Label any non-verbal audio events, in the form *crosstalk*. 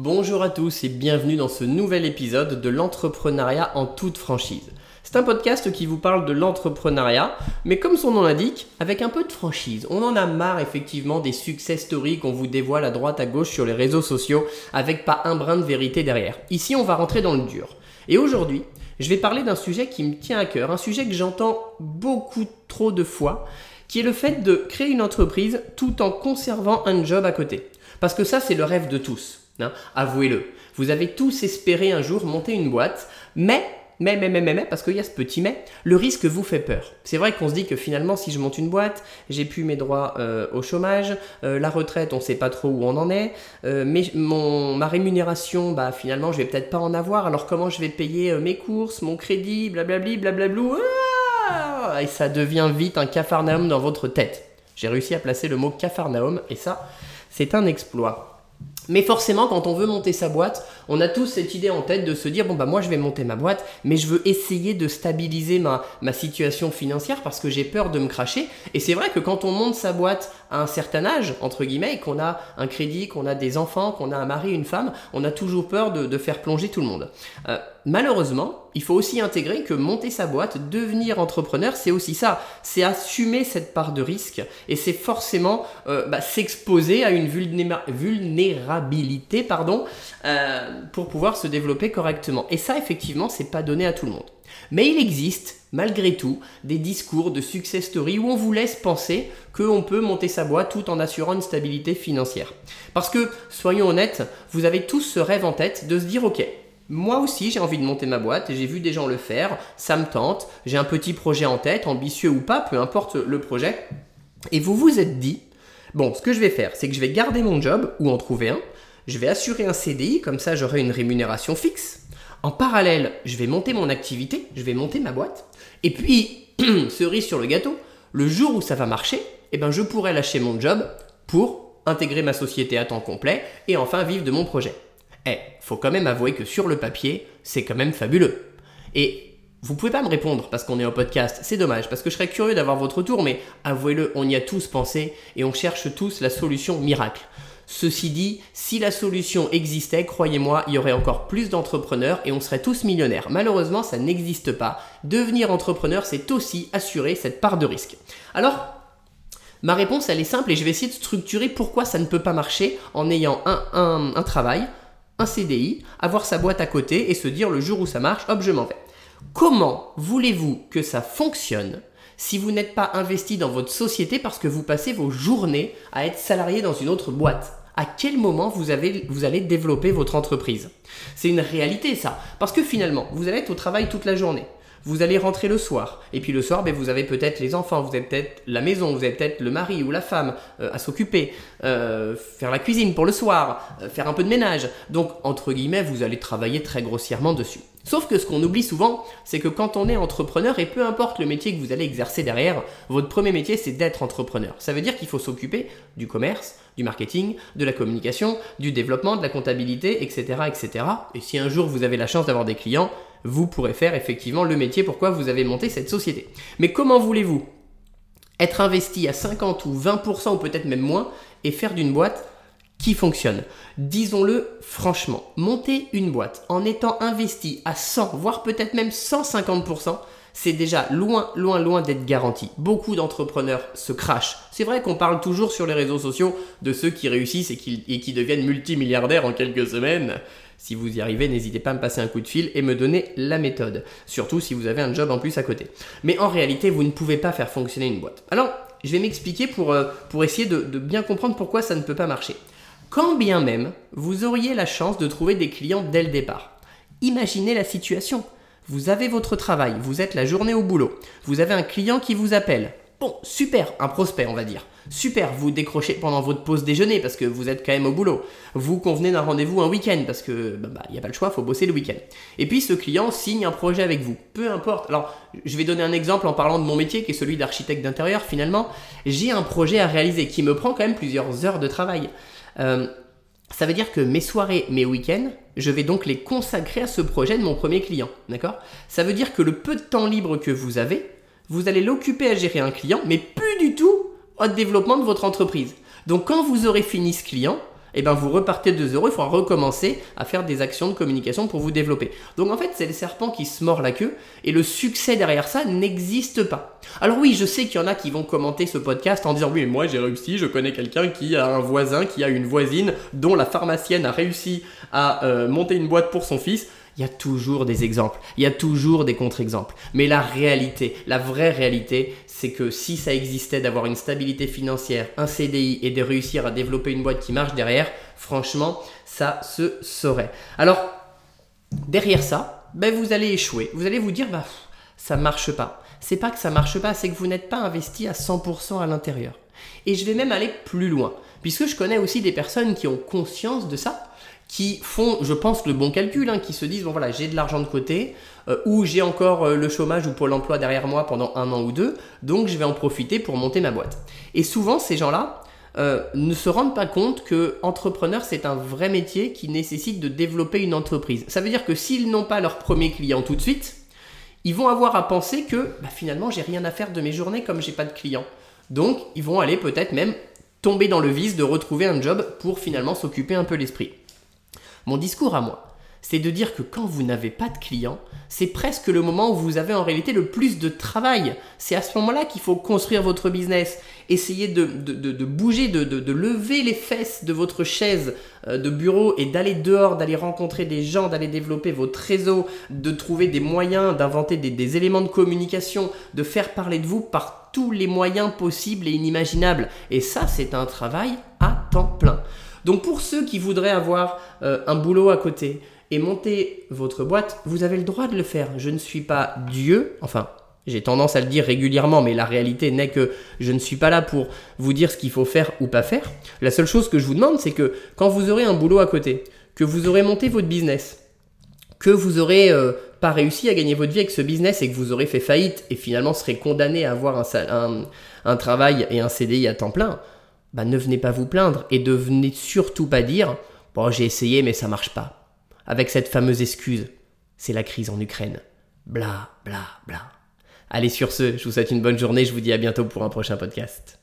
Bonjour à tous et bienvenue dans ce nouvel épisode de l'entrepreneuriat en toute franchise. C'est un podcast qui vous parle de l'entrepreneuriat, mais comme son nom l'indique, avec un peu de franchise. On en a marre effectivement des success stories qu'on vous dévoile à droite à gauche sur les réseaux sociaux, avec pas un brin de vérité derrière. Ici, on va rentrer dans le dur. Et aujourd'hui, je vais parler d'un sujet qui me tient à cœur, un sujet que j'entends beaucoup trop de fois, qui est le fait de créer une entreprise tout en conservant un job à côté. Parce que ça, c'est le rêve de tous. Hein, avouez-le. Vous avez tous espéré un jour monter une boîte, mais, mais, mais, mais, mais, mais parce qu'il y a ce petit mais, le risque vous fait peur. C'est vrai qu'on se dit que finalement, si je monte une boîte, j'ai plus mes droits euh, au chômage, euh, la retraite, on sait pas trop où on en est, euh, mais mon, ma rémunération, bah finalement, je vais peut-être pas en avoir, alors comment je vais payer mes courses, mon crédit, blablabli, blablablou, ah et ça devient vite un cafarnaum dans votre tête. J'ai réussi à placer le mot cafarnaum, et ça, c'est un exploit. Mais forcément, quand on veut monter sa boîte, on a tous cette idée en tête de se dire bon bah moi je vais monter ma boîte, mais je veux essayer de stabiliser ma, situation financière parce que j'ai peur de me cracher. Et c'est vrai que quand on monte sa boîte à un certain âge, entre guillemets, qu'on a un crédit, qu'on a des enfants, qu'on a un mari, une femme, on a toujours peur de, de faire plonger tout le monde. Euh, malheureusement, il faut aussi intégrer que monter sa boîte, devenir entrepreneur, c'est aussi ça. C'est assumer cette part de risque et c'est forcément euh, bah, s'exposer à une vulnérabilité pardon, euh, pour pouvoir se développer correctement. Et ça, effectivement, c'est pas donné à tout le monde. Mais il existe, malgré tout, des discours de success story où on vous laisse penser qu'on peut monter sa boîte tout en assurant une stabilité financière. Parce que, soyons honnêtes, vous avez tous ce rêve en tête de se dire, ok, moi aussi, j'ai envie de monter ma boîte, j'ai vu des gens le faire, ça me tente, j'ai un petit projet en tête, ambitieux ou pas, peu importe le projet. Et vous vous êtes dit, bon, ce que je vais faire, c'est que je vais garder mon job ou en trouver un, je vais assurer un CDI, comme ça j'aurai une rémunération fixe. En parallèle, je vais monter mon activité, je vais monter ma boîte. Et puis, *clears throat* cerise sur le gâteau, le jour où ça va marcher, eh ben, je pourrai lâcher mon job pour intégrer ma société à temps complet et enfin vivre de mon projet. Eh, faut quand même avouer que sur le papier, c'est quand même fabuleux. Et vous pouvez pas me répondre parce qu'on est en podcast, c'est dommage, parce que je serais curieux d'avoir votre retour, mais avouez-le, on y a tous pensé et on cherche tous la solution miracle. Ceci dit, si la solution existait, croyez-moi, il y aurait encore plus d'entrepreneurs et on serait tous millionnaires. Malheureusement, ça n'existe pas. Devenir entrepreneur, c'est aussi assurer cette part de risque. Alors, ma réponse, elle est simple et je vais essayer de structurer pourquoi ça ne peut pas marcher en ayant un, un travail, un CDI, avoir sa boîte à côté et se dire le jour où ça marche, hop, je m'en vais. Comment voulez-vous que ça fonctionne si vous n'êtes pas investi dans votre société parce que vous passez vos journées à être salarié dans une autre boîte? À quel moment vous, vous allez développer votre entreprise? C'est une réalité ça, parce que finalement, vous allez être au travail toute la journée. Vous allez rentrer le soir, et puis le soir, ben, vous avez peut-être les enfants, vous avez peut-être la maison, vous avez peut-être le mari ou la femme euh, à s'occuper, euh, faire la cuisine pour le soir, euh, faire un peu de ménage. Donc, entre guillemets, vous allez travailler très grossièrement dessus. Sauf que ce qu'on oublie souvent, c'est que quand on est entrepreneur, et peu importe le métier que vous allez exercer derrière, votre premier métier c'est d'être entrepreneur. Ça veut dire qu'il faut s'occuper du commerce, du marketing, de la communication, du développement, de la comptabilité, etc. etc. Et si un jour vous avez la chance d'avoir des clients, vous pourrez faire effectivement le métier pourquoi vous avez monté cette société. Mais comment voulez-vous être investi à 50 ou 20% ou peut-être même moins et faire d'une boîte qui fonctionne? Disons-le franchement, monter une boîte en étant investi à 100, voire peut-être même 150%, c'est déjà loin, loin, loin d'être garanti. Beaucoup d'entrepreneurs se crachent. C'est vrai qu'on parle toujours sur les réseaux sociaux de ceux qui réussissent et qui, deviennent multimilliardaires en quelques semaines. Si vous y arrivez, n'hésitez pas à me passer un coup de fil et me donner la méthode. Surtout si vous avez un job en plus à côté. Mais en réalité, vous ne pouvez pas faire fonctionner une boîte. Alors, je vais m'expliquer pour, euh, essayer de bien comprendre pourquoi ça ne peut pas marcher. Quand bien même vous auriez la chance de trouver des clients dès le départ. Imaginez la situation. Vous avez votre travail, vous êtes la journée au boulot, vous avez un client qui vous appelle. Bon, super, un prospect on va dire. Super, vous décrochez pendant votre pause déjeuner parce que vous êtes quand même au boulot. Vous convenez d'un rendez-vous un week-end parce que bah, bah, il n'y a pas le choix, il faut bosser le week-end. Et puis ce client signe un projet avec vous. Peu importe. Alors, je vais donner un exemple en parlant de mon métier qui est celui d'architecte d'intérieur. Finalement, j'ai un projet à réaliser qui me prend quand même plusieurs heures de travail. Euh, ça veut dire que mes soirées, mes week-ends, je vais donc les consacrer à ce projet de mon premier client. D'accord? Ça veut dire que le peu de temps libre que vous avez, vous allez l'occuper à gérer un client, mais plus du tout au développement de votre entreprise. Donc quand vous aurez fini ce client, et ben vous repartez de zéro, il faudra recommencer à faire des actions de communication pour vous développer. Donc en fait, c'est le serpent qui se mord la queue et le succès derrière ça n'existe pas. Alors oui, je sais qu'il y en a qui vont commenter ce podcast en disant oui, mais moi j'ai réussi, je connais quelqu'un qui a un voisin, qui a une voisine dont la pharmacienne a réussi à euh, monter une boîte pour son fils. Il y a toujours des exemples, il y a toujours des contre-exemples. Mais la réalité, la vraie réalité, c'est que si ça existait d'avoir une stabilité financière, un CDI et de réussir à développer une boîte qui marche derrière, franchement, ça se saurait. Alors, derrière ça, ben, vous allez échouer. Vous allez vous dire, bah, ça marche pas. C'est pas que ça marche pas, c'est que vous n'êtes pas investi à 100% à l'intérieur. Et je vais même aller plus loin, puisque je connais aussi des personnes qui ont conscience de ça, qui font, je pense, le bon calcul, hein, qui se disent, bon voilà, j'ai de l'argent de côté, euh, ou j'ai encore euh, le chômage ou Pôle emploi derrière moi pendant un an ou deux, donc je vais en profiter pour monter ma boîte. Et souvent, ces gens-là euh, ne se rendent pas compte que entrepreneur, c'est un vrai métier qui nécessite de développer une entreprise. Ça veut dire que s'ils n'ont pas leur premier client tout de suite, ils vont avoir à penser que bah, finalement, j'ai rien à faire de mes journées comme j'ai pas de clients. Donc, ils vont aller peut-être même tomber dans le vice de retrouver un job pour finalement s'occuper un peu l'esprit. Mon discours à moi, c'est de dire que quand vous n'avez pas de clients, c'est presque le moment où vous avez en réalité le plus de travail. C'est à ce moment-là qu'il faut construire votre business, essayer de, bouger, de, lever les fesses de votre chaise euh, de bureau et d'aller dehors, d'aller rencontrer des gens, d'aller développer votre réseau, de trouver des moyens, d'inventer des, des éléments de communication, de faire parler de vous par tous les moyens possibles et inimaginables. Et ça, c'est un travail à temps plein. Donc pour ceux qui voudraient avoir euh, un boulot à côté et monter votre boîte, vous avez le droit de le faire. Je ne suis pas Dieu, enfin j'ai tendance à le dire régulièrement, mais la réalité n'est que je ne suis pas là pour vous dire ce qu'il faut faire ou pas faire. La seule chose que je vous demande, c'est que quand vous aurez un boulot à côté, que vous aurez monté votre business, que vous aurez euh, pas réussi à gagner votre vie avec ce business et que vous aurez fait faillite et finalement serez condamné à avoir un, un travail et un CDI à temps plein, bah, ne venez pas vous plaindre et ne venez surtout pas dire Bon, j'ai essayé mais ça marche pas. Avec cette fameuse excuse C'est la crise en Ukraine. Bla, bla, bla. Allez, sur ce, je vous souhaite une bonne journée. Je vous dis à bientôt pour un prochain podcast.